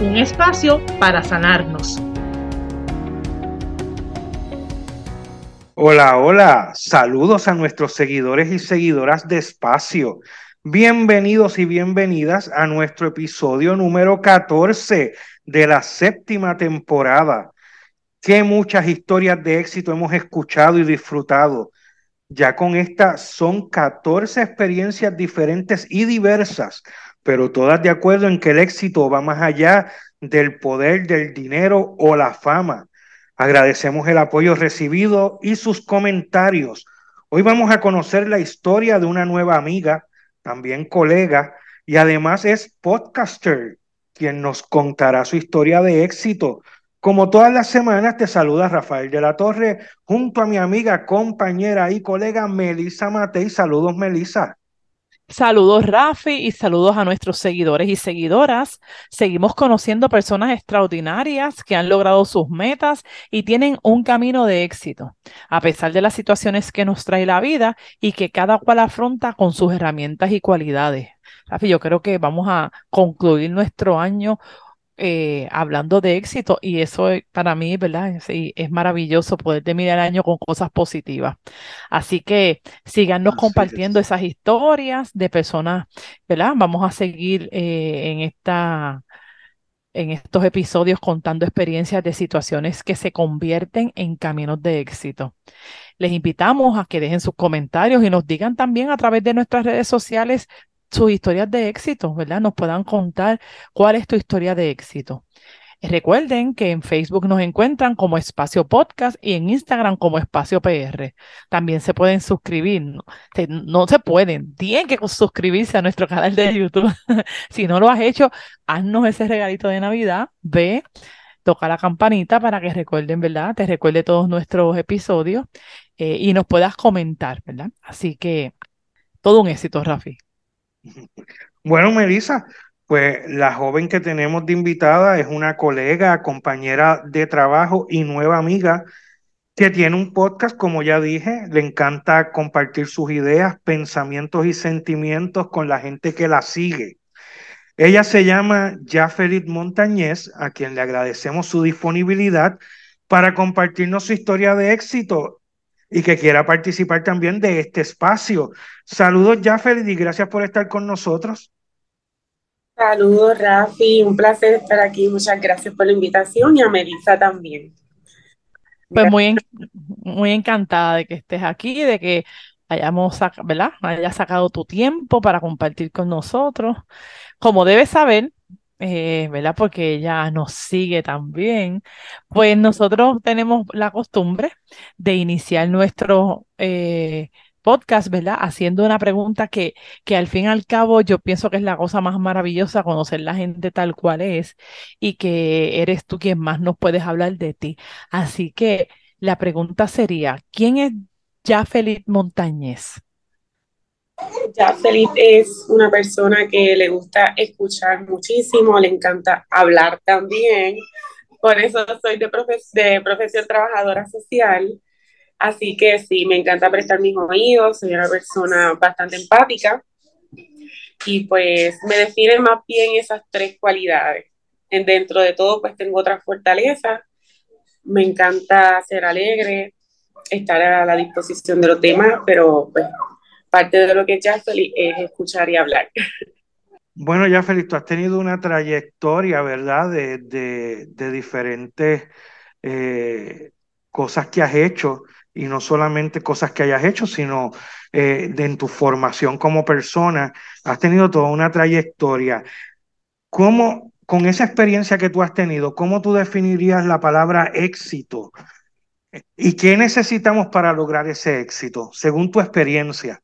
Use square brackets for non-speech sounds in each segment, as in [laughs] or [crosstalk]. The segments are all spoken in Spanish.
Un espacio para sanarnos. Hola, hola. Saludos a nuestros seguidores y seguidoras de Espacio. Bienvenidos y bienvenidas a nuestro episodio número 14 de la séptima temporada. Qué muchas historias de éxito hemos escuchado y disfrutado. Ya con esta son 14 experiencias diferentes y diversas, pero todas de acuerdo en que el éxito va más allá del poder, del dinero o la fama. Agradecemos el apoyo recibido y sus comentarios. Hoy vamos a conocer la historia de una nueva amiga, también colega, y además es podcaster, quien nos contará su historia de éxito. Como todas las semanas, te saluda Rafael de la Torre junto a mi amiga, compañera y colega Melisa Matei. Saludos, Melisa. Saludos Rafi y saludos a nuestros seguidores y seguidoras. Seguimos conociendo personas extraordinarias que han logrado sus metas y tienen un camino de éxito, a pesar de las situaciones que nos trae la vida y que cada cual afronta con sus herramientas y cualidades. Rafi, yo creo que vamos a concluir nuestro año eh, hablando de éxito y eso para mí, ¿verdad? Sí, es maravilloso poder terminar el año con cosas positivas. Así que síganos compartiendo esas historias de personas, ¿verdad? Vamos a seguir eh, en esta en estos episodios contando experiencias de situaciones que se convierten en caminos de éxito. Les invitamos a que dejen sus comentarios y nos digan también a través de nuestras redes sociales sus historias de éxito, ¿verdad? Nos puedan contar cuál es tu historia de éxito. Recuerden que en Facebook nos encuentran como Espacio Podcast y en Instagram como Espacio PR. También se pueden suscribir. No, se pueden, tienen que suscribirse a nuestro canal de YouTube. [laughs] si no lo has hecho, haznos ese regalito de Navidad. Ve, toca la campanita para que recuerden, ¿verdad? Te recuerde todos nuestros episodios eh, y nos puedas comentar, ¿verdad? Así que todo un éxito, Rafi. Bueno, Melissa, pues la joven que tenemos de invitada es una colega, compañera de trabajo y nueva amiga que tiene un podcast, como ya dije, le encanta compartir sus ideas, pensamientos y sentimientos con la gente que la sigue. Ella se llama Jafelit Montañez, a quien le agradecemos su disponibilidad para compartirnos su historia de éxito y que quiera participar también de este espacio. Saludos, Jaffer, y gracias por estar con nosotros. Saludos, Rafi, un placer estar aquí. Muchas gracias por la invitación y a Melissa también. Pues muy, muy encantada de que estés aquí, de que hayamos ¿verdad? hayas sacado tu tiempo para compartir con nosotros. Como debes saber, eh, ¿verdad? Porque ella nos sigue también. Pues nosotros tenemos la costumbre de iniciar nuestro eh, podcast, ¿verdad? Haciendo una pregunta que, que al fin y al cabo yo pienso que es la cosa más maravillosa, conocer la gente tal cual es y que eres tú quien más nos puedes hablar de ti. Así que la pregunta sería, ¿quién es ya Montañez? Felipe es una persona que le gusta escuchar muchísimo, le encanta hablar también. Por eso soy de, de profesión trabajadora social. Así que sí, me encanta prestar mis oídos, soy una persona bastante empática y pues me definen más bien esas tres cualidades. Dentro de todo, pues tengo otras fortalezas. Me encanta ser alegre, estar a la disposición de los demás, pero pues parte de lo que es es escuchar y hablar. Bueno, Jafeli, tú has tenido una trayectoria, ¿verdad? De, de, diferentes eh, cosas que has hecho y no solamente cosas que hayas hecho, sino eh, de, en tu formación como persona. Has tenido toda una trayectoria. ¿Cómo, con esa experiencia que tú has tenido, cómo tú definirías la palabra éxito? ¿Y qué necesitamos para lograr ese éxito, según tu experiencia?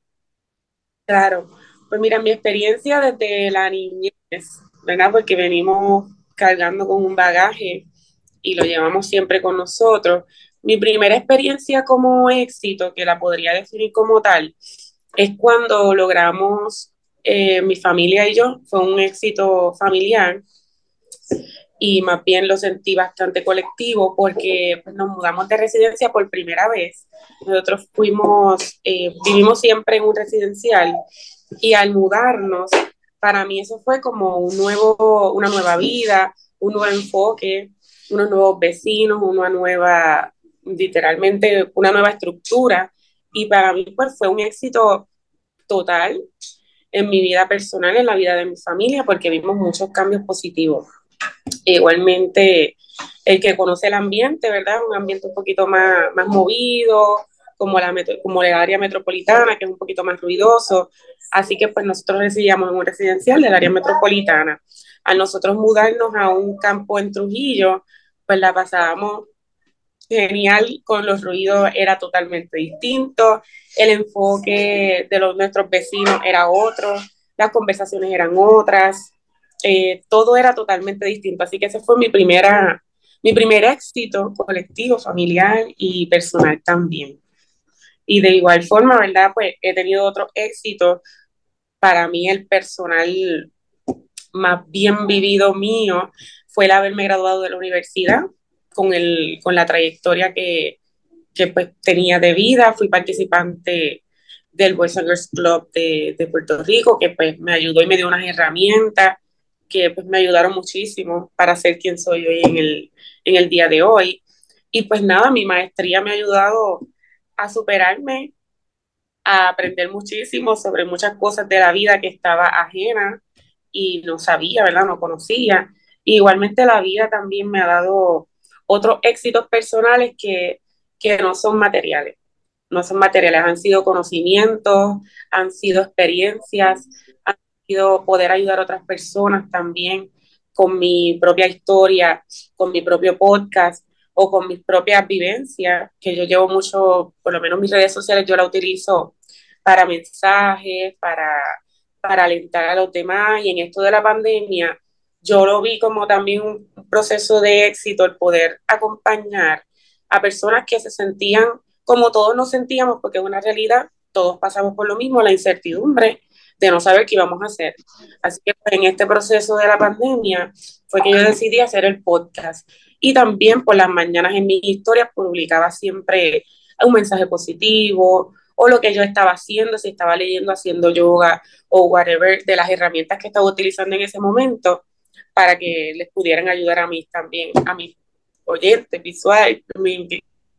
Claro, pues mira, mi experiencia desde la niñez, ¿verdad? Porque venimos cargando con un bagaje y lo llevamos siempre con nosotros. Mi primera experiencia como éxito, que la podría definir como tal, es cuando logramos, eh, mi familia y yo, fue un éxito familiar y más bien lo sentí bastante colectivo porque pues, nos mudamos de residencia por primera vez. Nosotros fuimos, eh, vivimos siempre en un residencial y al mudarnos, para mí eso fue como un nuevo, una nueva vida, un nuevo enfoque, unos nuevos vecinos, una nueva, literalmente, una nueva estructura. Y para mí pues fue un éxito total en mi vida personal, en la vida de mi familia, porque vimos muchos cambios positivos. Igualmente, el que conoce el ambiente, ¿verdad? Un ambiente un poquito más, más movido, como, la como el área metropolitana, que es un poquito más ruidoso. Así que pues nosotros residíamos en un residencial del área metropolitana. A nosotros mudarnos a un campo en Trujillo, pues la pasábamos genial con los ruidos, era totalmente distinto, el enfoque de los, nuestros vecinos era otro, las conversaciones eran otras, eh, todo era totalmente distinto. Así que ese fue mi, primera, mi primer éxito colectivo, familiar y personal también. Y de igual forma, ¿verdad? Pues he tenido otro éxito. Para mí el personal más bien vivido mío fue el haberme graduado de la universidad con, el, con la trayectoria que, que pues, tenía de vida. Fui participante del Boys and Girls Club de, de, Puerto Rico, que pues me ayudó y me dio unas herramientas que pues me ayudaron muchísimo para ser quien soy hoy en el, en el día de hoy. Y pues nada, mi maestría me ha ayudado a superarme, a aprender muchísimo sobre muchas cosas de la vida que estaba ajena y no sabía, ¿verdad? No conocía. igualmente la vida también me ha dado otros éxitos personales que, que no son materiales. No son materiales, han sido conocimientos, han sido experiencias, poder ayudar a otras personas también con mi propia historia, con mi propio podcast o con mis propias vivencias, que yo llevo mucho, por lo menos mis redes sociales yo la utilizo para mensajes, para, para alentar a los demás. Y en esto de la pandemia, yo lo vi como también un proceso de éxito el poder acompañar a personas que se sentían como todos nos sentíamos, porque es una realidad, todos pasamos por lo mismo, la incertidumbre de no saber qué íbamos a hacer. Así que pues, en este proceso de la pandemia fue que yo decidí hacer el podcast y también por las mañanas en mis historias publicaba siempre un mensaje positivo o lo que yo estaba haciendo, si estaba leyendo, haciendo yoga o whatever de las herramientas que estaba utilizando en ese momento para que les pudieran ayudar a mí también, a mis oyentes visual, mi,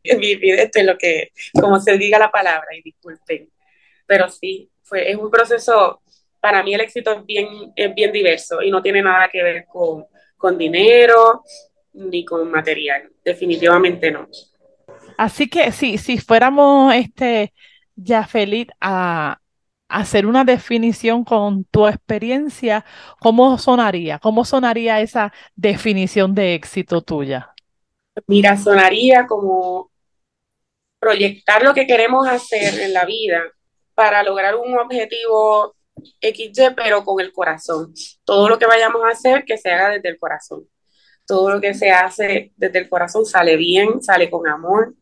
mi vidente, lo que, como se diga la palabra, y disculpen. Pero sí, fue, es un proceso, para mí el éxito es bien, es bien diverso y no tiene nada que ver con, con dinero, ni con material, definitivamente no. Así que sí, si fuéramos este ya feliz a, hacer una definición con tu experiencia, ¿cómo sonaría? ¿Cómo sonaría esa definición de éxito tuya? Mira, sonaría como proyectar lo que queremos hacer en la vida para lograr un objetivo XY, pero con el corazón. Todo lo que vayamos a hacer, que se haga desde el corazón todo lo que se hace desde el corazón sale bien, sale con amor,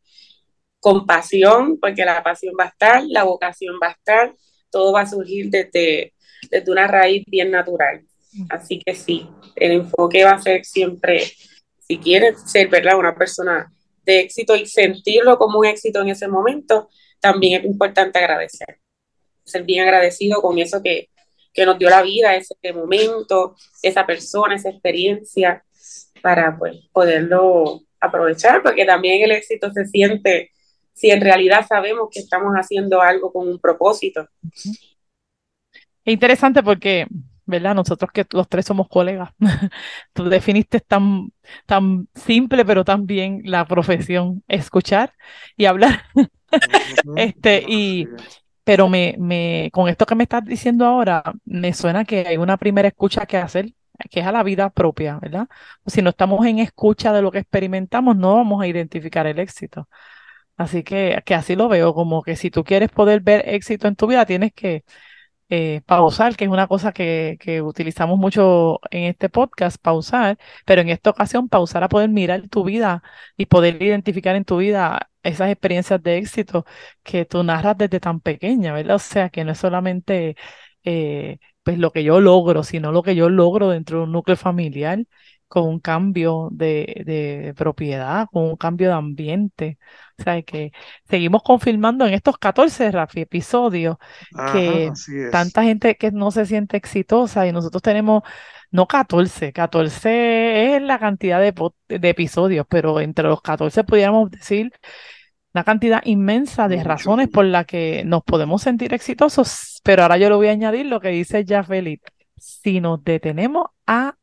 con pasión, porque la pasión va a estar, la vocación va a estar, todo va a surgir desde, desde una raíz bien natural. Así que sí, el enfoque va a ser siempre, si quieres ser ¿verdad? una persona de éxito y sentirlo como un éxito en ese momento, también es importante agradecer. Ser bien agradecido con eso que, que nos dio la vida, ese momento, esa persona, esa experiencia, para pues, poderlo aprovechar, porque también el éxito se siente si en realidad sabemos que estamos haciendo algo con un propósito. Es interesante porque, ¿verdad? Nosotros que los tres somos colegas, [laughs] tú definiste tan, tan simple, pero también la profesión, escuchar y hablar. [laughs] este, y, pero me, me, con esto que me estás diciendo ahora, me suena que hay una primera escucha que hacer que es a la vida propia, ¿verdad? Si no estamos en escucha de lo que experimentamos, no vamos a identificar el éxito. Así que, que así lo veo, como que si tú quieres poder ver éxito en tu vida, tienes que eh, pausar, que es una cosa que, que utilizamos mucho en este podcast, pausar, pero en esta ocasión pausar a poder mirar tu vida y poder identificar en tu vida esas experiencias de éxito que tú narras desde tan pequeña, ¿verdad? O sea, que no es solamente eh, pues lo que yo logro, sino lo que yo logro dentro de un núcleo familiar con un cambio de, de propiedad, con un cambio de ambiente. O sea, que seguimos confirmando en estos 14, Rafi, episodios que tanta gente que no se siente exitosa y nosotros tenemos, no 14, 14 es la cantidad de, de episodios, pero entre los 14 pudiéramos decir una cantidad inmensa de razones por las que nos podemos sentir exitosos, pero ahora yo le voy a añadir lo que dice Jafelit. Si nos detenemos a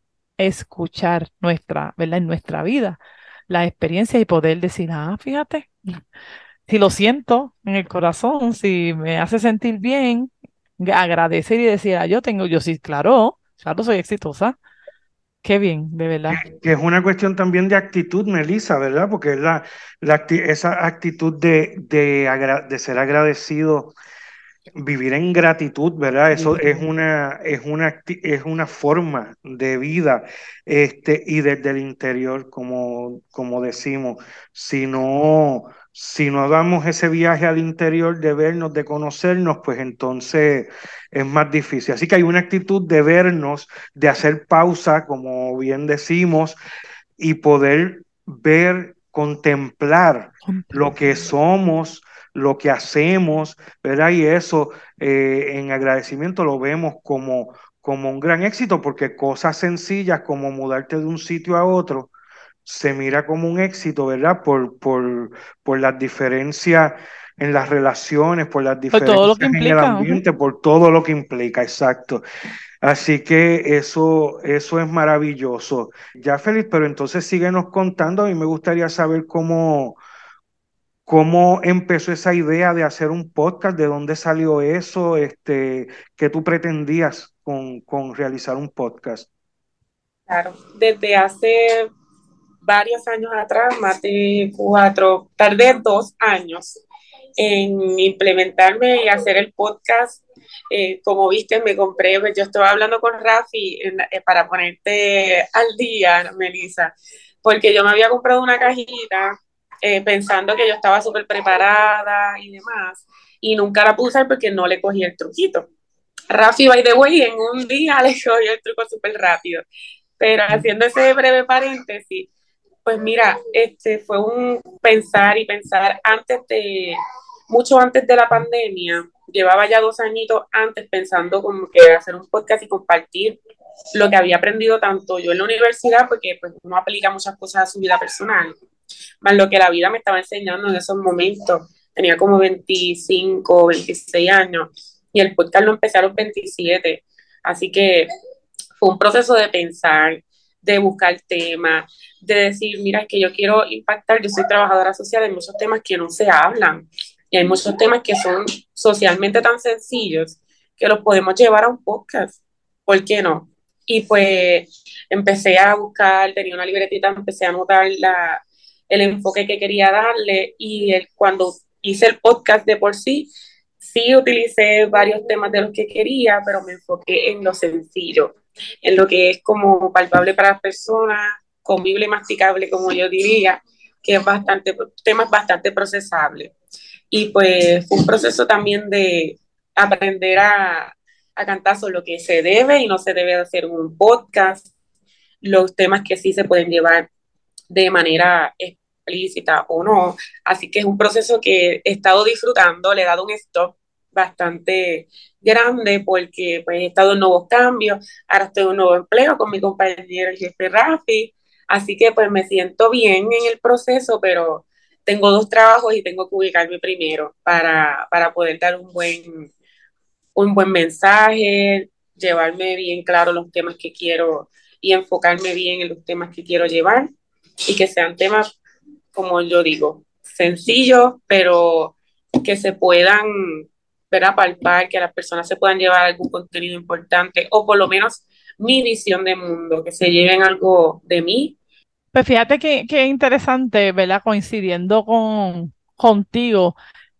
escuchar nuestra, ¿verdad? En nuestra vida, la experiencia y poder decir, ah, fíjate, si lo siento en el corazón, si me hace sentir bien, agradecer y decir, ah, yo tengo, yo sí, claro, claro, soy exitosa. Qué bien, de verdad. Que, es una cuestión también de actitud, Melissa, ¿verdad? Porque la, la esa actitud de, de ser agradecido vivir en gratitud, ¿verdad? Eso es una, es una, es una forma de vida, este, y desde el interior, como, como decimos, si no, si no damos ese viaje al interior de vernos, de conocernos, pues entonces es más difícil. Así que hay una actitud de vernos, de hacer pausa, como bien decimos, y poder ver, contemplar lo que somos, lo que hacemos, ¿verdad? Y eso eh, en agradecimiento lo vemos como, como un gran éxito, porque cosas sencillas como mudarte de un sitio a otro se mira como un éxito, ¿verdad? Por, por, por las diferencias en las relaciones, por las diferencias en el ambiente, por todo lo que implica, exacto. Así que eso, eso es maravilloso. Ya, Félix, pero entonces síguenos contando. A mí me gustaría saber cómo, ¿Cómo empezó esa idea de hacer un podcast? ¿De dónde salió eso? Este, ¿Qué tú pretendías con, con realizar un podcast? Claro, desde hace varios años atrás, más de cuatro, tardé dos años en implementarme y hacer el podcast. Eh, como viste, me compré, pues, yo estaba hablando con Rafi eh, para ponerte al día, Melissa, porque yo me había comprado una cajita eh, pensando que yo estaba súper preparada y demás, y nunca la puse porque no le cogí el truquito. Rafi, by the way, en un día [laughs] le cogí el truco súper rápido. Pero haciendo ese breve paréntesis, pues mira, este fue un pensar y pensar antes de, mucho antes de la pandemia, llevaba ya dos añitos antes pensando como que hacer un podcast y compartir lo que había aprendido tanto yo en la universidad, porque pues uno aplica muchas cosas a su vida personal, más lo que la vida me estaba enseñando en esos momentos. Tenía como 25, 26 años y el podcast lo empecé a los 27. Así que fue un proceso de pensar, de buscar temas, de decir, mira, es que yo quiero impactar, yo soy trabajadora social, hay muchos temas que no se hablan y hay muchos temas que son socialmente tan sencillos que los podemos llevar a un podcast. ¿Por qué no? Y pues empecé a buscar, tenía una libretita, empecé a anotar la, el enfoque que quería darle y el, cuando hice el podcast de por sí, sí utilicé varios temas de los que quería, pero me enfoqué en lo sencillo, en lo que es como palpable para las personas, comible masticable, como yo diría, que es bastante, temas bastante procesables. Y pues fue un proceso también de aprender a, a cantar sobre lo que se debe y no se debe hacer un podcast, los temas que sí se pueden llevar de manera explícita o no. Así que es un proceso que he estado disfrutando, le he dado un stop bastante grande porque pues, he estado en nuevos cambios, ahora estoy en un nuevo empleo con mi compañero el jefe Rafi, así que pues me siento bien en el proceso, pero tengo dos trabajos y tengo que ubicarme primero para, para poder dar un buen, un buen mensaje, llevarme bien claro los temas que quiero y enfocarme bien en los temas que quiero llevar y que sean temas, como yo digo, sencillos, pero que se puedan ver a palpar, que las personas se puedan llevar algún contenido importante o por lo menos mi visión de mundo, que se lleven algo de mí. Pues fíjate que, que interesante, ¿verdad? Coincidiendo con, contigo,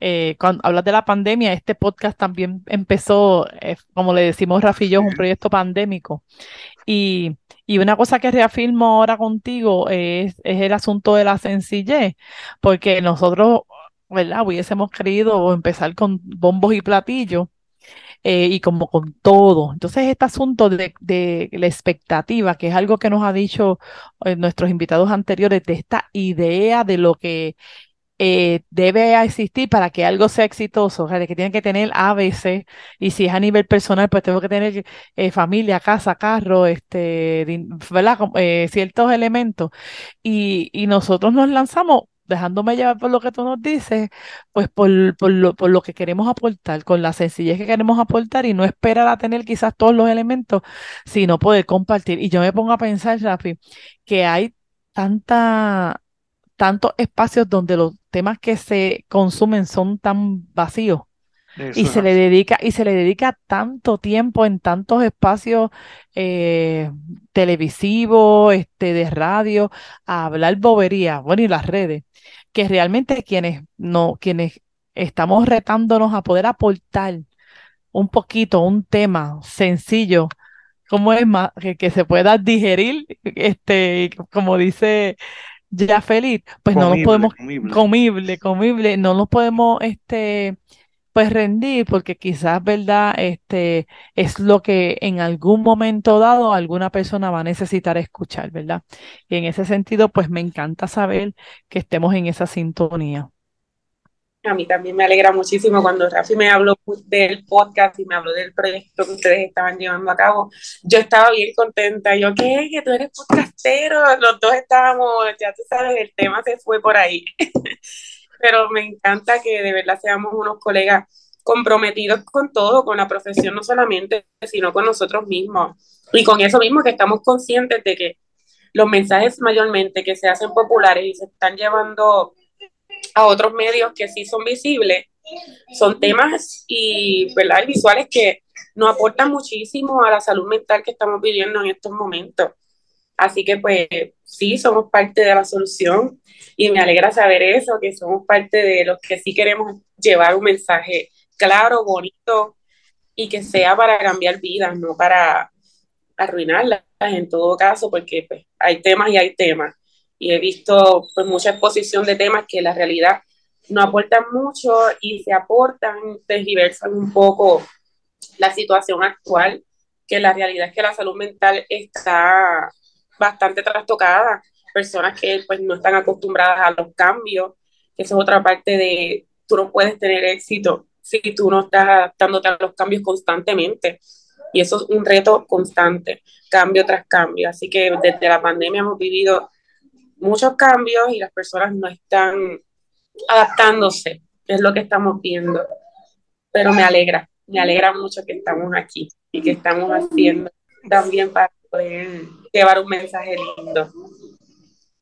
eh, cuando hablas de la pandemia, este podcast también empezó, eh, como le decimos Rafi y yo, es un proyecto pandémico. Y, y, una cosa que reafirmo ahora contigo es, el asunto de la sencillez, porque nosotros, ¿verdad? Hubiésemos querido empezar con bombos y platillos. Eh, y como con todo. Entonces, este asunto de, de, la expectativa, que es algo que nos ha dicho nuestros invitados anteriores, de esta idea de lo que eh, debe existir para que algo sea exitoso, o sea, que tiene que tener ABC, y si es a nivel personal, pues tengo que tener eh, familia, casa, carro, este, ¿verdad? Eh, ciertos elementos. Y, y nosotros nos lanzamos dejándome llevar por lo que tú nos dices, pues por, por, lo, por lo que queremos aportar, con la sencillez que queremos aportar y no esperar a tener quizás todos los elementos, sino poder compartir. Y yo me pongo a pensar, Rafi, que hay tanta tantos espacios donde los temas que se consumen son tan vacíos. y se le dedica y se le dedica tanto tiempo en tantos espacios eh, televisivos, este, de radio, a hablar bobería, bueno, y las redes, que realmente quienes no, quienes estamos retándonos a poder aportar un poquito, un tema sencillo, como es más, que, que se pueda digerir, este, como dice ya feliz, pues no nos podemos, comible. comible, no nos podemos, este, pues rendir, porque quizás, ¿verdad? Este, es lo que en algún momento dado alguna persona va a necesitar escuchar, ¿verdad? Y en ese sentido, pues me encanta saber que estemos en esa sintonía. A mí también me alegra muchísimo cuando Rafi me habló del podcast y me habló del proyecto que ustedes estaban llevando a cabo. Yo estaba bien contenta. Yo, ¿qué? Que tú eres podcastero. Los dos estábamos, ya tú sabes, el tema se fue por ahí. [laughs] Pero me encanta que de verdad seamos unos colegas comprometidos con todo, con la profesión no solamente, sino con nosotros mismos. Y con eso mismo que estamos conscientes de que los mensajes mayormente que se hacen populares y se están llevando a otros medios que sí son visibles, son temas y, ¿verdad? visuales que nos aportan muchísimo a la salud mental que estamos viviendo en estos momentos. Así que pues sí, somos parte de la solución y me alegra saber eso, que somos parte de los que sí queremos llevar un mensaje claro, bonito y que sea para cambiar vidas, no para arruinarlas en todo caso, porque pues, hay temas y hay temas y he visto pues mucha exposición de temas que la realidad no aportan mucho y se aportan, diversan un poco la situación actual, que la realidad es que la salud mental está bastante trastocada, personas que pues no están acostumbradas a los cambios, que es otra parte de, tú no puedes tener éxito si tú no estás adaptándote a los cambios constantemente. Y eso es un reto constante, cambio tras cambio. Así que desde la pandemia hemos vivido muchos cambios y las personas no están adaptándose, es lo que estamos viendo. Pero me alegra, me alegra mucho que estamos aquí y que estamos haciendo también para poder llevar un mensaje lindo.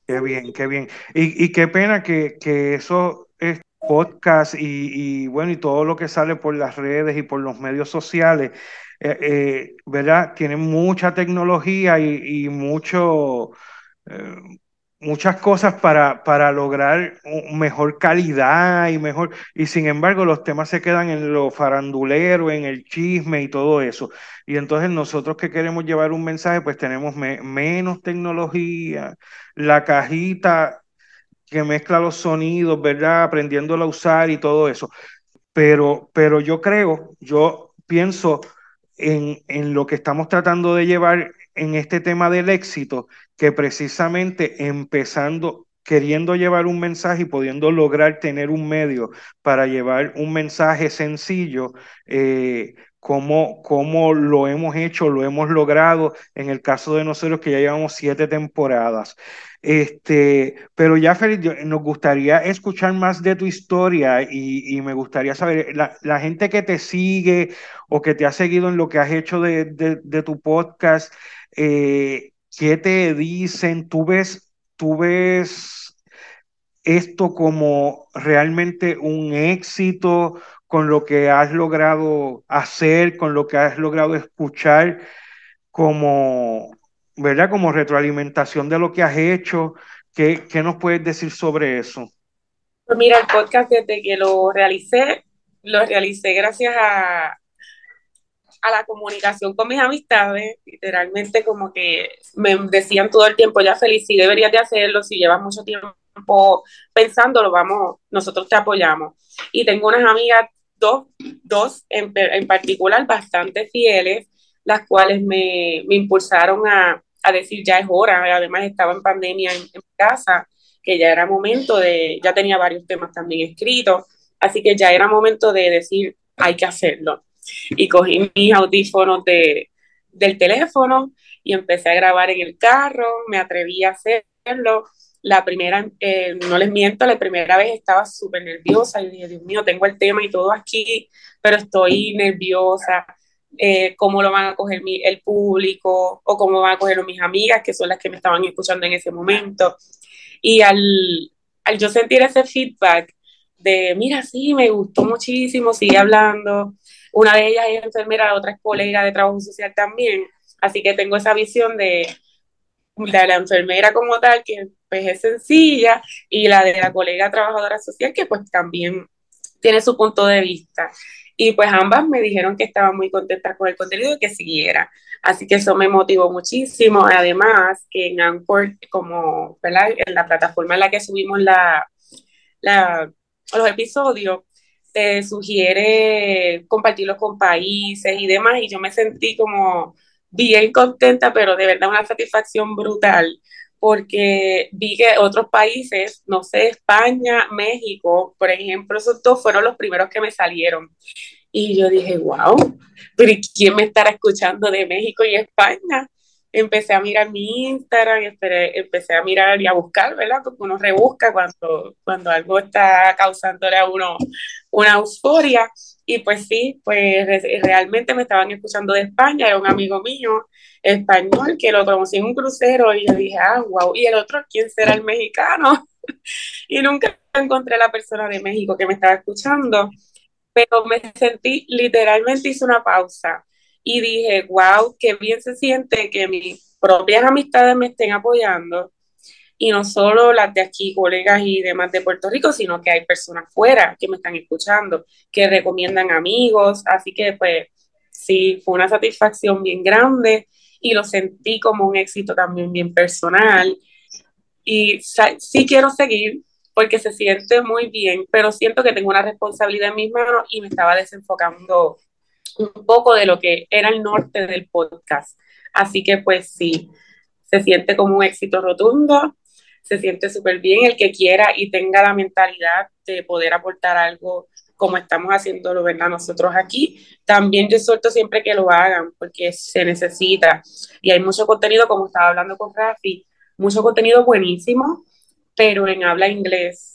Qué bien, qué bien. Y, qué pena que, que eso es podcast y, bueno, y todo lo que sale por las redes y por los medios sociales, eh, eh, ¿verdad? Tienen mucha tecnología y, mucho, eh, muchas cosas para, para lograr mejor calidad y mejor, y sin embargo los temas se quedan en lo farandulero, en el chisme y todo eso. Y entonces nosotros que queremos llevar un mensaje, pues tenemos menos tecnología, la cajita que mezcla los sonidos, ¿verdad? Aprendiéndola a usar y todo eso. Pero, pero yo creo, yo pienso en, en lo que estamos tratando de llevar en este tema del éxito, que precisamente empezando, queriendo llevar un mensaje y pudiendo lograr tener un medio para llevar un mensaje sencillo, eh, como, como lo hemos hecho, lo hemos logrado en el caso de nosotros que ya llevamos siete temporadas. Este, pero ya, Félix, nos gustaría escuchar más de tu historia y, me gustaría saber, la, gente que te sigue o que te ha seguido en lo que has hecho de, de tu podcast, eh, ¿qué te dicen? ¿Tú ves, tú ves esto como realmente un éxito con lo que has logrado hacer, con lo que has logrado escuchar, como, ¿verdad? Como retroalimentación de lo que has hecho. ¿Qué, qué nos puedes decir sobre eso? Pues mira, el podcast desde que lo realicé, lo realicé gracias a, a la comunicación con mis amistades, literalmente como que me decían todo el tiempo, ya feliz, si deberías de hacerlo, si llevas mucho tiempo pensándolo, vamos, nosotros te apoyamos. Y tengo unas amigas, dos, dos en, en particular, bastante fieles, las cuales me, me impulsaron a, a, decir, ya es hora, además estaba en pandemia en, en casa, que ya era momento de, ya tenía varios temas también escritos, así que ya era momento de decir, hay que hacerlo. Y cogí mis audífonos de, del teléfono y empecé a grabar en el carro, me atreví a hacerlo. La primera, eh, no les miento, la primera vez estaba súper nerviosa y dije, Dios mío, tengo el tema y todo aquí, pero estoy nerviosa. Eh, cómo lo van a coger mi, el público o cómo van a cogerlo mis amigas, que son las que me estaban escuchando en ese momento. Y al, al yo sentir ese feedback de, mira, sí, me gustó muchísimo, sigue hablando. Una de ellas es enfermera, la otra es colega de trabajo social también. Así que tengo esa visión de, la enfermera como tal, que pues es sencilla, y la de la colega trabajadora social, que pues también tiene su punto de vista. Y pues ambas me dijeron que estaban muy contentas con el contenido y que siguiera. Así que eso me motivó muchísimo. Además, que en Anchor, como en la plataforma en la que subimos la, los episodios, te sugiere compartirlos con países y demás. Y yo me sentí como bien contenta, pero de verdad una satisfacción brutal porque vi que otros países, no sé, España, México, por ejemplo, esos dos fueron los primeros que me salieron. Y yo dije, wow, pero ¿quién me estará escuchando de México y España? Empecé a mirar mi Instagram, esperé, empecé a mirar y a buscar, ¿verdad? Porque uno rebusca cuando, cuando algo está causándole a uno una euforia. Y pues sí, pues realmente me estaban escuchando de España, era un amigo mío español que lo conocí en un crucero y yo dije, ah, wow, y el otro, ¿quién será el mexicano? [laughs] y nunca encontré la persona de México que me estaba escuchando, pero me sentí, literalmente hice una pausa y dije, wow, qué bien se siente que mis propias amistades me estén apoyando y no solo las de aquí, colegas y demás de Puerto Rico, sino que hay personas fuera que me están escuchando, que recomiendan amigos, así que pues sí, fue una satisfacción bien grande y lo sentí como un éxito también bien personal. Y sí quiero seguir porque se siente muy bien, pero siento que tengo una responsabilidad en mis manos y me estaba desenfocando un poco de lo que era el norte del podcast. Así que pues sí, se siente como un éxito rotundo se siente súper bien. El que quiera y tenga la mentalidad de poder aportar algo como estamos haciéndolo, ¿verdad? Nosotros aquí, también yo suelto siempre que lo hagan, porque se necesita. Y hay mucho contenido, como estaba hablando con Rafi, mucho contenido buenísimo, pero en habla inglés.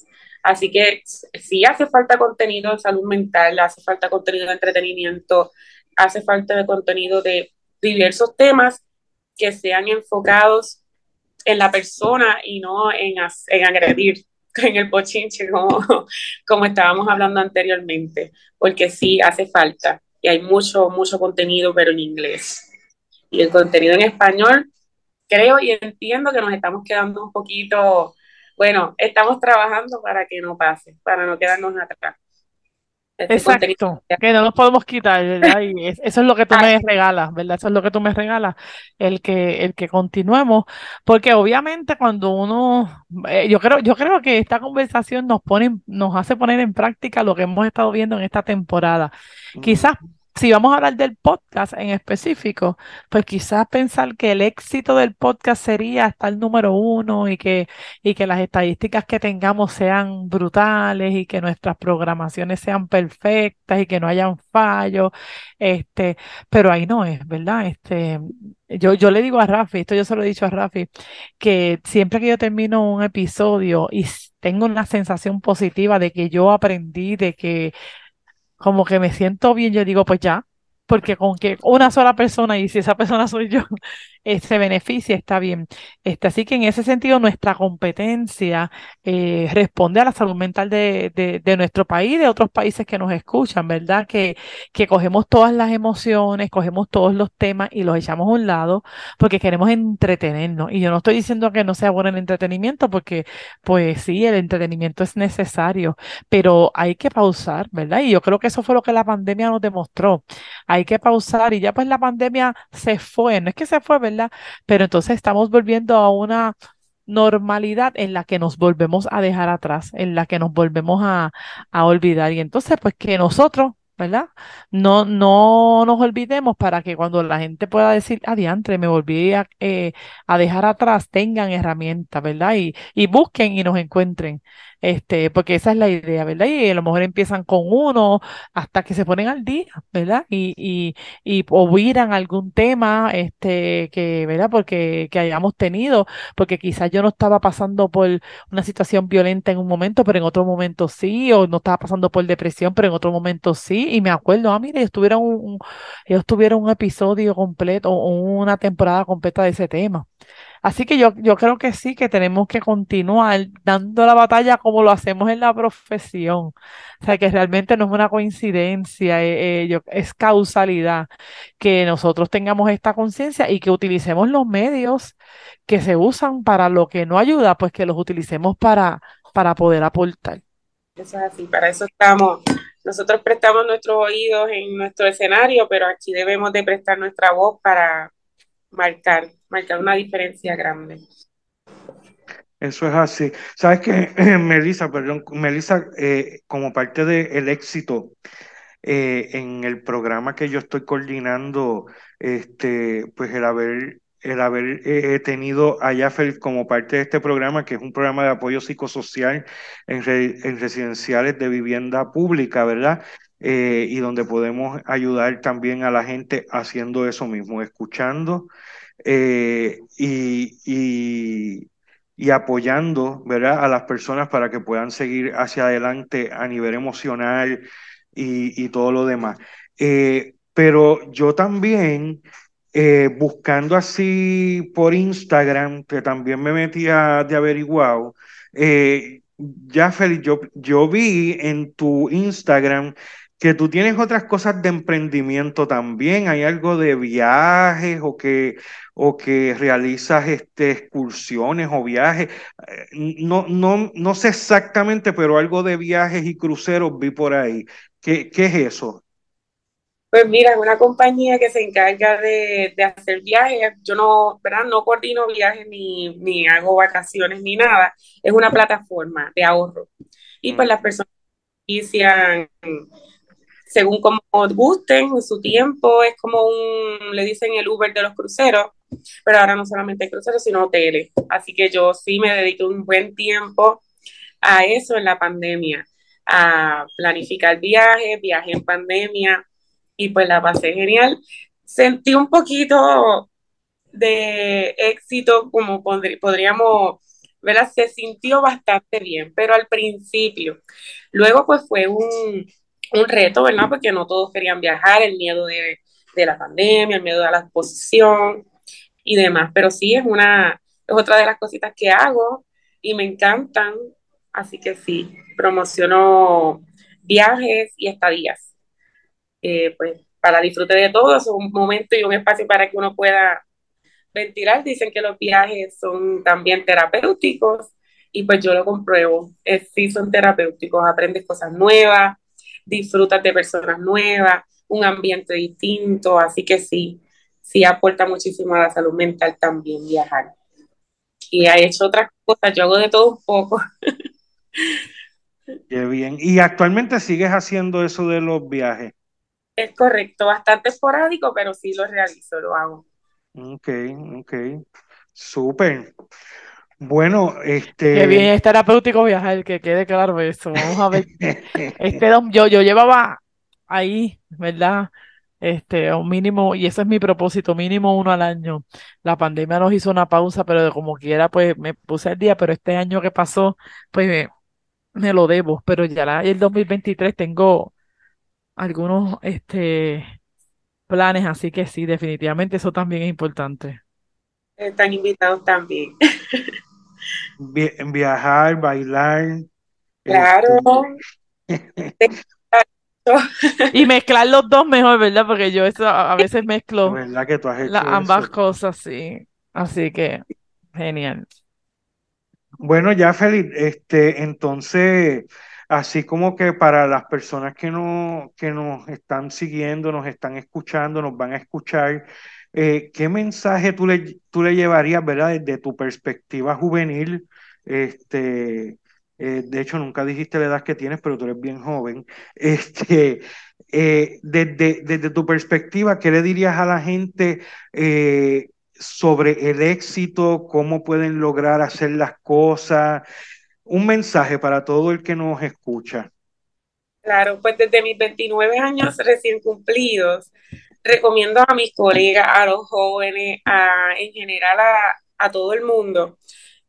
Así que sí hace falta contenido de salud mental, hace falta contenido de entretenimiento, hace falta de contenido de diversos temas que sean enfocados en la persona y no en, en agredir [laughs] en el pochinche como, [laughs] como estábamos hablando anteriormente, porque sí hace falta y hay mucho, mucho contenido, pero en inglés. Y el contenido en español, creo y entiendo que nos estamos quedando un poquito, bueno, estamos trabajando para que no pase, para no quedarnos atrás. Este Exacto, que no nos podemos quitar, ¿verdad? Y eso es lo que tú me regalas, ¿verdad? Eso es lo que tú me regalas, el que, el que continuemos, porque obviamente cuando uno, eh, yo creo, yo creo que esta conversación nos pone, nos hace poner en práctica lo que hemos estado viendo en esta temporada. Quizás si vamos a hablar del podcast en específico, pues quizás pensar que el éxito del podcast sería estar número uno y que, y que las estadísticas que tengamos sean brutales y que nuestras programaciones sean perfectas y que no hayan fallos, este, pero ahí no es, ¿verdad? Este, yo, yo le digo a Rafi, esto yo se lo he dicho a Rafi, que siempre que yo termino un episodio y tengo una sensación positiva de que yo aprendí, de que como que me siento bien, yo digo, pues ya, porque con que una sola persona, y si esa persona soy yo, se beneficie, está bien. Este, así que en ese sentido, nuestra competencia eh, responde a la salud mental de, de, de, nuestro país, de otros países que nos escuchan, ¿verdad? Que, que cogemos todas las emociones, cogemos todos los temas y los echamos a un lado porque queremos entretenernos. Y yo no estoy diciendo que no sea bueno el entretenimiento, porque pues sí, el entretenimiento es necesario, pero hay que pausar, ¿verdad? Y yo creo que eso fue lo que la pandemia nos demostró. Hay que pausar y ya pues la pandemia se fue, no es que se fue, ¿verdad? Pero entonces estamos volviendo a una normalidad en la que nos volvemos a dejar atrás, en la que nos volvemos a, a olvidar. Y entonces, pues que nosotros ¿verdad? No, no nos olvidemos para que cuando la gente pueda decir, adiantre, me volví a, eh, a dejar atrás, tengan herramientas, ¿verdad? Y, y busquen y nos encuentren este, porque esa es la idea, ¿verdad? Y a lo mejor empiezan con uno hasta que se ponen al día, ¿verdad? Y, y, y o algún tema, este, que, ¿verdad? Porque que hayamos tenido, porque quizás yo no estaba pasando por una situación violenta en un momento, pero en otro momento sí, o no estaba pasando por depresión, pero en otro momento sí, y me acuerdo, ah, mire, ellos un, ellos tuvieron un episodio completo, o una temporada completa de ese tema. Así que yo, yo creo que sí, que tenemos que continuar dando la batalla como lo hacemos en la profesión. O sea, que realmente no es una coincidencia, eh, eh, es causalidad que nosotros tengamos esta conciencia y que utilicemos los medios que se usan para lo que no ayuda, pues que los utilicemos para, para poder aportar. Eso es así, para eso estamos. Nosotros prestamos nuestros oídos en nuestro escenario, pero aquí debemos de prestar nuestra voz para marcar marcar una diferencia grande. Eso es así. Sabes que, [clears throat] Melissa, perdón, Melissa, eh, como parte del éxito eh, en el programa que yo estoy coordinando, este, pues el haber, el haber eh, tenido a Jafel como parte de este programa, que es un programa de apoyo psicosocial en residenciales de vivienda pública, ¿verdad? y donde podemos ayudar también a la gente haciendo eso mismo, escuchando eh, y, y, apoyando ¿verdad? a las personas para que puedan seguir hacia adelante a nivel emocional y, todo lo demás. Eh, pero yo también, eh, buscando así por Instagram, que también me metía de averiguado, ya yo, yo vi en tu Instagram que tú tienes otras cosas de emprendimiento también, hay algo de viajes o que, o que realizas este, excursiones o viajes. Eh, no, no, no sé exactamente, pero algo de viajes y cruceros vi por ahí. ¿Qué, qué es eso? Pues mira, es una compañía que se encarga de, de, hacer viajes. Yo no, ¿verdad? No coordino viajes ni, ni hago vacaciones ni nada. Es una plataforma de ahorro. Y pues mm. las personas inician según como gusten, en su tiempo, es como un, le dicen el Uber de los cruceros, pero ahora no solamente cruceros, sino hoteles. Así que yo sí me dediqué un buen tiempo a eso en la pandemia, a planificar viajes, viaje en pandemia, y pues la pasé genial. Sentí un poquito de éxito, como podríamos, ¿verdad? Se sintió bastante bien, pero al principio. Luego pues fue un, un reto, ¿verdad? Porque no todos querían viajar, el miedo de, la pandemia, el miedo a la exposición y demás. Pero sí es una, es otra de las cositas que hago y me encantan. Así que sí, promociono viajes y estadías. Eh, pues para disfrute de todo, es un momento y un espacio para que uno pueda ventilar. Dicen que los viajes son también terapéuticos y pues yo lo compruebo. Sí son terapéuticos, aprendes cosas nuevas, disfrutas de personas nuevas, un ambiente distinto, así que sí, sí aporta muchísimo a la salud mental también viajar. Y ha hecho otras cosas, yo hago de todo un poco. [laughs] Qué bien. ¿Y actualmente sigues haciendo eso de los viajes? Es correcto, bastante esporádico, pero sí lo realizo, lo hago. Ok, ok. Súper. Bueno, este. Qué bien, es terapéutico viajar, que quede claro eso. Vamos a ver. este, yo, yo llevaba ahí, ¿verdad? Este, un mínimo, y ese es mi propósito, mínimo uno al año. La pandemia nos hizo una pausa, pero de como quiera, pues me puse al día, pero este año que pasó, pues me, lo debo. Pero ya el 2023 tengo algunos este, planes, así que sí, definitivamente eso también es importante. Están invitados también. [laughs] viajar, bailar. Claro. Este, y mezclar los dos mejor, ¿verdad? Porque yo eso a veces mezclo ¿verdad que tú has hecho ambas cosas, sí. Así que, genial. Bueno, ya Felipe, este, entonces, así como que para las personas que, no, que nos están siguiendo, nos están escuchando, nos van a escuchar, eh, ¿qué mensaje tú le, tú le llevarías, verdad, desde tu perspectiva juvenil? Este, eh, de hecho, nunca dijiste la edad que tienes, pero tú eres bien joven. [laughs] Este, eh, desde, desde, tu perspectiva, ¿qué le dirías a la gente sobre el éxito, cómo pueden lograr hacer las cosas? Un mensaje para todo el que nos escucha. Claro, pues desde mis 29 años recién cumplidos, recomiendo a mis colegas, a los jóvenes, a, en general a, a todo el mundo,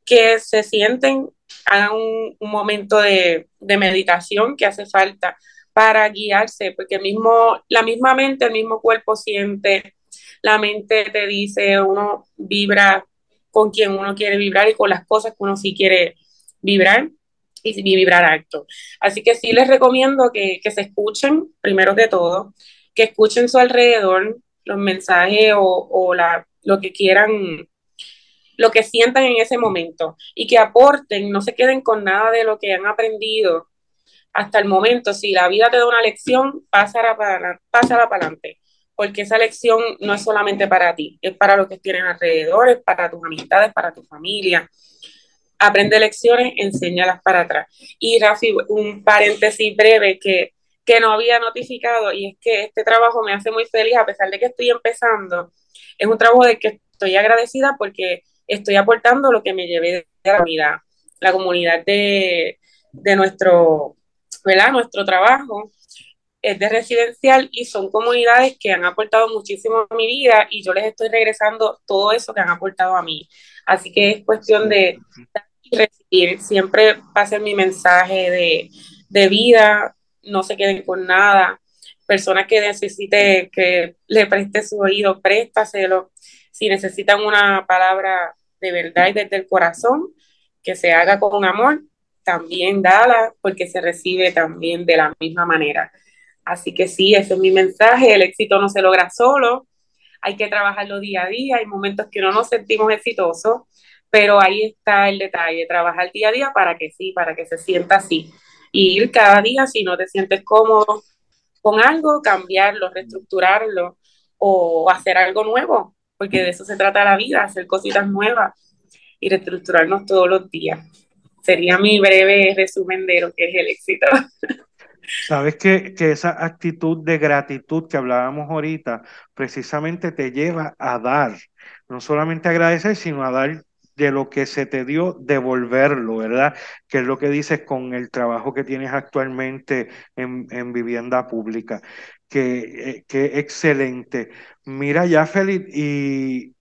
que se sienten, hagan un, momento de, de, meditación que hace falta para guiarse, porque mismo, la misma mente, el mismo cuerpo siente, la mente te dice, uno vibra con quien uno quiere vibrar y con las cosas que uno sí quiere vibrar y vibrar alto. Así que sí les recomiendo que, que se escuchen, primero que todo, que escuchen su alrededor, los mensajes o, la, lo que quieran, lo que sientan en ese momento y que aporten, no se queden con nada de lo que han aprendido hasta el momento. Si la vida te da una lección, pásala para, pásala para adelante, porque esa lección no es solamente para ti, es para los que tienen alrededor, es para tus amistades, para tu familia. Aprende lecciones, enséñalas para atrás. Y Rafi, un paréntesis breve que que no había notificado y es que este trabajo me hace muy feliz a pesar de que estoy empezando. Es un trabajo de que estoy agradecida porque estoy aportando lo que me llevé de la comunidad, la comunidad de, de nuestro, ¿verdad? Nuestro trabajo es de residencial y son comunidades que han aportado muchísimo a mi vida y yo les estoy regresando todo eso que han aportado a mí. Así que es cuestión de recibir, siempre va a ser mi mensaje de, de vida, no se queden con nada. Personas que necesite que le preste su oído, préstaselo. Si necesitan una palabra de verdad y desde el corazón, que se haga con amor, también dala, porque se recibe también de la misma manera. Así que sí, ese es mi mensaje. El éxito no se logra solo, hay que trabajarlo día a día. Hay momentos que no nos sentimos exitosos, pero ahí está el detalle, trabajar día a día para que sí, para que se sienta así y ir cada día si no te sientes cómodo con algo, cambiarlo, reestructurarlo o hacer algo nuevo, porque de eso se trata la vida, hacer cositas nuevas y reestructurarnos todos los días. Sería mi breve resumen de lo que es el éxito. Sabes que, que, esa actitud de gratitud que hablábamos ahorita precisamente te lleva a dar, no solamente agradecer, sino a dar de lo que se te dio, devolverlo, ¿verdad? Que es lo que dices con el trabajo que tienes actualmente en, vivienda pública. Que, eh, excelente. Mira ya, Felipe, y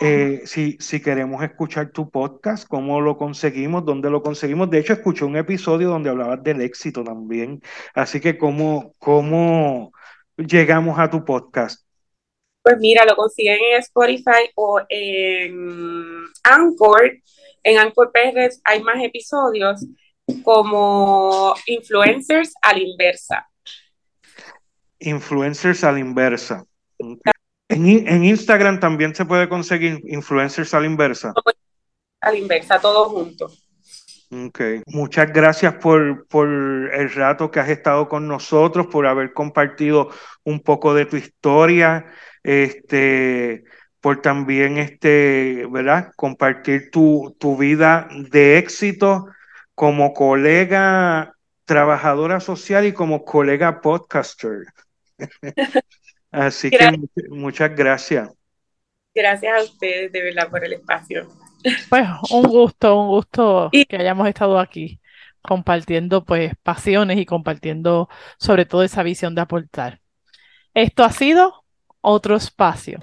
eh, si, si queremos escuchar tu podcast, ¿cómo lo conseguimos? ¿Dónde lo conseguimos? De hecho, escuché un episodio donde hablabas del éxito también. Así que, ¿cómo, cómo llegamos a tu podcast? Pues mira, lo consiguen en Spotify o en Anchor. En Anchor PR hay más episodios como Influencers a la inversa. Influencers a la inversa. En, Instagram también se puede conseguir Influencers a la inversa. A la inversa, todo junto. Ok, muchas gracias por, por el rato que has estado con nosotros, por haber compartido un poco de tu historia este, por también, este, ¿verdad? Compartir tu, tu vida de éxito como colega trabajadora social y como colega podcaster. [laughs] Así que muchas gracias. Gracias a ustedes de verdad por el espacio. Pues un gusto, un gusto que hayamos estado aquí compartiendo pues pasiones y compartiendo sobre todo esa visión de aportar. Esto ha sido otro espacio.